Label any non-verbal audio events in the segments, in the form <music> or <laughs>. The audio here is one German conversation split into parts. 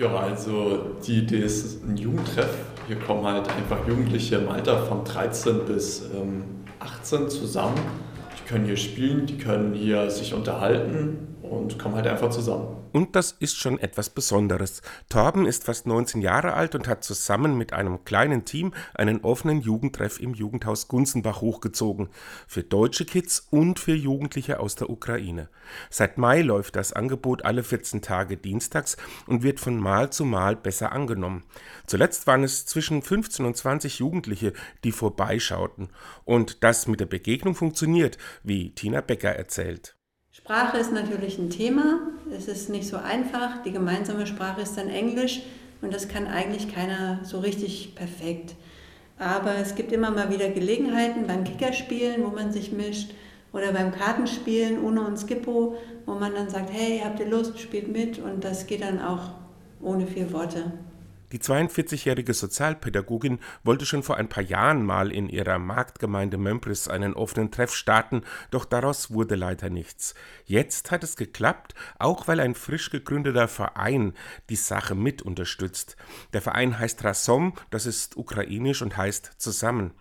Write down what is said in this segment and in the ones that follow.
also die Idee ist ein Jugendtreff. Hier kommen halt einfach Jugendliche im Alter von 13 bis ähm, 18 zusammen. Die können hier spielen, die können hier sich unterhalten und kommen halt einfach zusammen. Und das ist schon etwas Besonderes. Torben ist fast 19 Jahre alt und hat zusammen mit einem kleinen Team einen offenen Jugendtreff im Jugendhaus Gunzenbach hochgezogen. Für deutsche Kids und für Jugendliche aus der Ukraine. Seit Mai läuft das Angebot alle 14 Tage dienstags und wird von Mal zu Mal besser angenommen. Zuletzt waren es zwischen 15 und 20 Jugendliche, die vorbeischauten. Und das mit der Begegnung funktioniert, wie Tina Becker erzählt. Sprache ist natürlich ein Thema. Es ist nicht so einfach. Die gemeinsame Sprache ist dann Englisch und das kann eigentlich keiner so richtig perfekt. Aber es gibt immer mal wieder Gelegenheiten beim Kickerspielen, wo man sich mischt oder beim Kartenspielen Uno und Skippo, wo man dann sagt, hey, habt ihr Lust, spielt mit und das geht dann auch ohne vier Worte. Die 42-jährige Sozialpädagogin wollte schon vor ein paar Jahren mal in ihrer Marktgemeinde Mömpris einen offenen Treff starten, doch daraus wurde leider nichts. Jetzt hat es geklappt, auch weil ein frisch gegründeter Verein die Sache mit unterstützt. Der Verein heißt Rasom, das ist ukrainisch und heißt zusammen.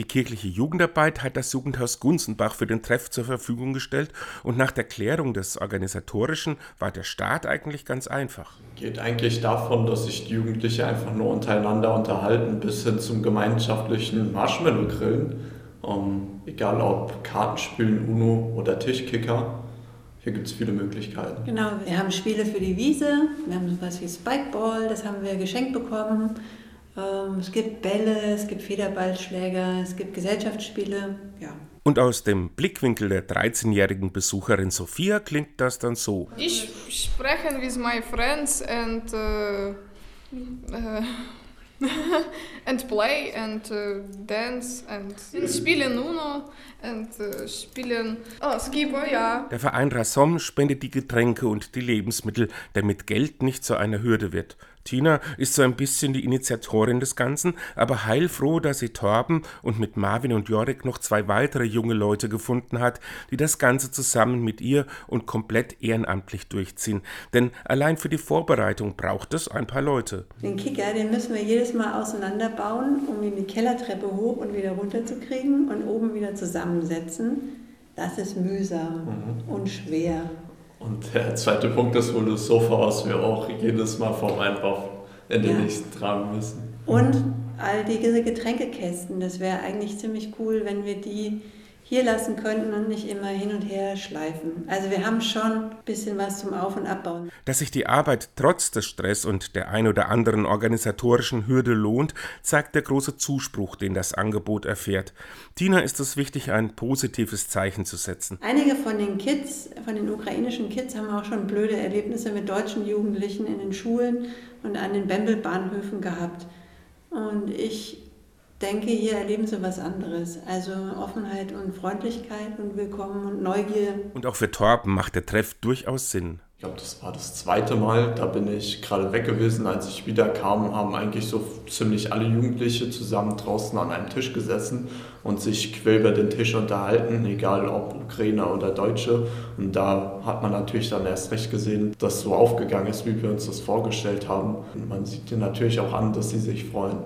Die kirchliche Jugendarbeit hat das Jugendhaus Gunzenbach für den Treff zur Verfügung gestellt und nach der Klärung des Organisatorischen war der Start eigentlich ganz einfach. Geht eigentlich davon, dass sich die Jugendlichen einfach nur untereinander unterhalten, bis hin zum gemeinschaftlichen Marshmallow-Grillen. Um, egal ob Kartenspielen, Uno oder Tischkicker. Hier gibt es viele Möglichkeiten. Genau, wir haben Spiele für die Wiese, wir haben sowas wie Spikeball, das haben wir geschenkt bekommen. Ähm, es gibt Bälle, es gibt Federballschläger, es gibt Gesellschaftsspiele, ja. Und aus dem Blickwinkel der 13-jährigen Besucherin Sophia klingt das dann so. Ich spreche mit meinen friends and uh, uh, <laughs> and play and uh, dance and, and spielen Uno and uh, spielen oh, Skipper, ja. Der Verein Rassom spendet die Getränke und die Lebensmittel, damit Geld nicht zu einer Hürde wird. Tina ist so ein bisschen die Initiatorin des Ganzen, aber heilfroh, dass sie Torben und mit Marvin und Jorik noch zwei weitere junge Leute gefunden hat, die das Ganze zusammen mit ihr und komplett ehrenamtlich durchziehen. Denn allein für die Vorbereitung braucht es ein paar Leute. Den Kicker, den müssen wir jedes Mal auseinanderbauen, um ihn die Kellertreppe hoch und wieder runter zu kriegen und oben wieder zusammensetzen. Das ist mühsam mhm. und schwer. Und der zweite Punkt ist wohl das Sofa, was wir auch jedes Mal vom Einkauf in den ja. nächsten tragen müssen. Und all diese Getränkekästen, das wäre eigentlich ziemlich cool, wenn wir die hier lassen könnten und nicht immer hin und her schleifen. Also wir haben schon ein bisschen was zum Auf- und Abbauen. Dass sich die Arbeit trotz des Stress und der ein oder anderen organisatorischen Hürde lohnt, zeigt der große Zuspruch, den das Angebot erfährt. Tina ist es wichtig, ein positives Zeichen zu setzen. Einige von den Kids, von den ukrainischen Kids, haben auch schon blöde Erlebnisse mit deutschen Jugendlichen in den Schulen und an den Bembelbahnhöfen gehabt. Und ich denke, hier erleben sie was anderes. Also Offenheit und Freundlichkeit und Willkommen und Neugier. Und auch für Torben macht der Treff durchaus Sinn. Ich glaube, das war das zweite Mal. Da bin ich gerade weg gewesen. Als ich wieder kam, haben eigentlich so ziemlich alle Jugendliche zusammen draußen an einem Tisch gesessen und sich quer über den Tisch unterhalten, egal ob Ukrainer oder Deutsche. Und da hat man natürlich dann erst recht gesehen, dass es so aufgegangen ist, wie wir uns das vorgestellt haben. Und man sieht dir natürlich auch an, dass sie sich freuen.